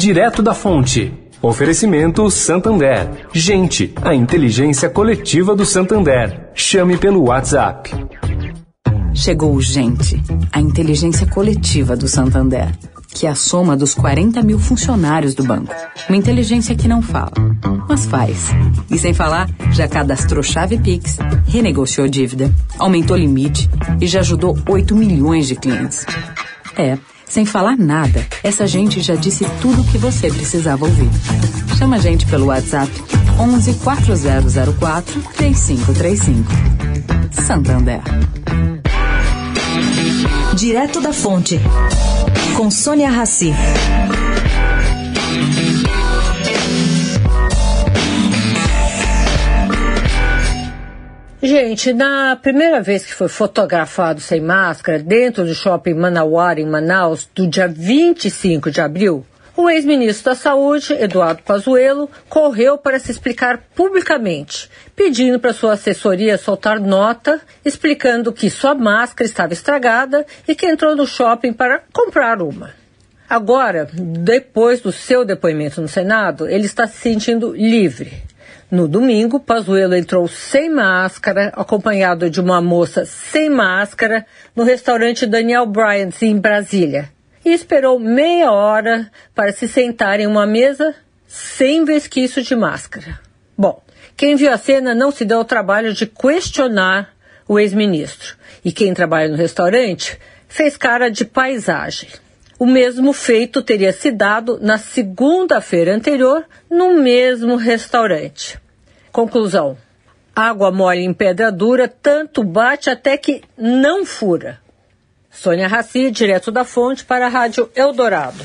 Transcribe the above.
Direto da Fonte. Oferecimento Santander. Gente, a inteligência coletiva do Santander. Chame pelo WhatsApp. Chegou Gente, a inteligência coletiva do Santander, que é a soma dos 40 mil funcionários do banco. Uma inteligência que não fala, mas faz. E sem falar, já cadastrou chave Pix, renegociou dívida, aumentou limite e já ajudou 8 milhões de clientes. É. Sem falar nada, essa gente já disse tudo o que você precisava ouvir. Chama a gente pelo WhatsApp 11 4004 3535. Santander. Direto da Fonte, com Sônia Rassi. Gente, na primeira vez que foi fotografado sem máscara dentro do shopping Manauara, em Manaus, do dia 25 de abril, o ex-ministro da Saúde, Eduardo Pazuello, correu para se explicar publicamente, pedindo para sua assessoria soltar nota explicando que sua máscara estava estragada e que entrou no shopping para comprar uma. Agora, depois do seu depoimento no Senado, ele está se sentindo livre. No domingo, Pazuello entrou sem máscara, acompanhado de uma moça sem máscara, no restaurante Daniel Bryant, em Brasília, e esperou meia hora para se sentar em uma mesa sem vesquício de máscara. Bom, quem viu a cena não se deu ao trabalho de questionar o ex-ministro, e quem trabalha no restaurante fez cara de paisagem. O mesmo feito teria se dado na segunda-feira anterior no mesmo restaurante. Conclusão: água mole em pedra dura, tanto bate até que não fura. Sônia Raci, direto da fonte para a Rádio Eldorado.